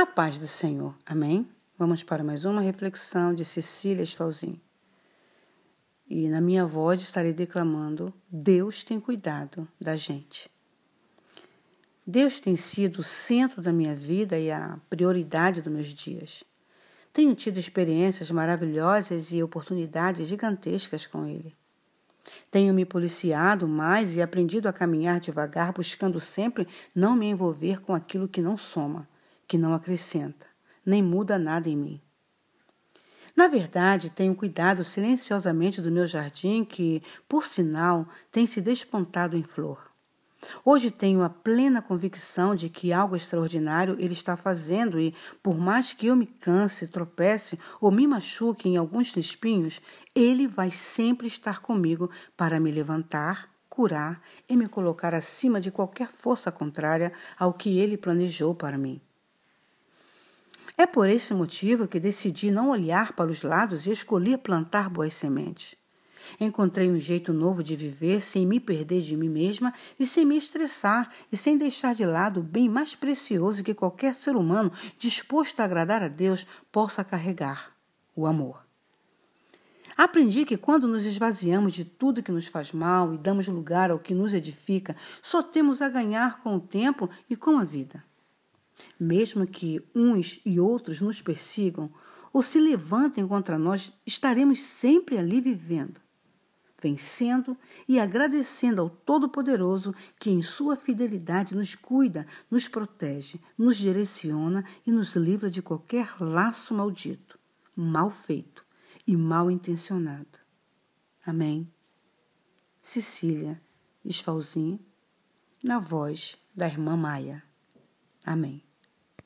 A paz do Senhor. Amém? Vamos para mais uma reflexão de Cecília Esfalzin. E na minha voz estarei declamando: Deus tem cuidado da gente. Deus tem sido o centro da minha vida e a prioridade dos meus dias. Tenho tido experiências maravilhosas e oportunidades gigantescas com Ele. Tenho me policiado mais e aprendido a caminhar devagar, buscando sempre não me envolver com aquilo que não soma que não acrescenta, nem muda nada em mim. Na verdade, tenho cuidado silenciosamente do meu jardim, que, por sinal, tem se despontado em flor. Hoje tenho a plena convicção de que algo extraordinário ele está fazendo e, por mais que eu me canse, tropece ou me machuque em alguns espinhos, ele vai sempre estar comigo para me levantar, curar e me colocar acima de qualquer força contrária ao que ele planejou para mim. É por esse motivo que decidi não olhar para os lados e escolhi plantar boas sementes. Encontrei um jeito novo de viver sem me perder de mim mesma e sem me estressar e sem deixar de lado o bem mais precioso que qualquer ser humano disposto a agradar a Deus possa carregar: o amor. Aprendi que quando nos esvaziamos de tudo que nos faz mal e damos lugar ao que nos edifica, só temos a ganhar com o tempo e com a vida. Mesmo que uns e outros nos persigam ou se levantem contra nós, estaremos sempre ali vivendo, vencendo e agradecendo ao Todo-Poderoso que, em sua fidelidade, nos cuida, nos protege, nos direciona e nos livra de qualquer laço maldito, mal feito e mal intencionado. Amém. Cecília Esfalzinho, na voz da irmã Maia. Amém.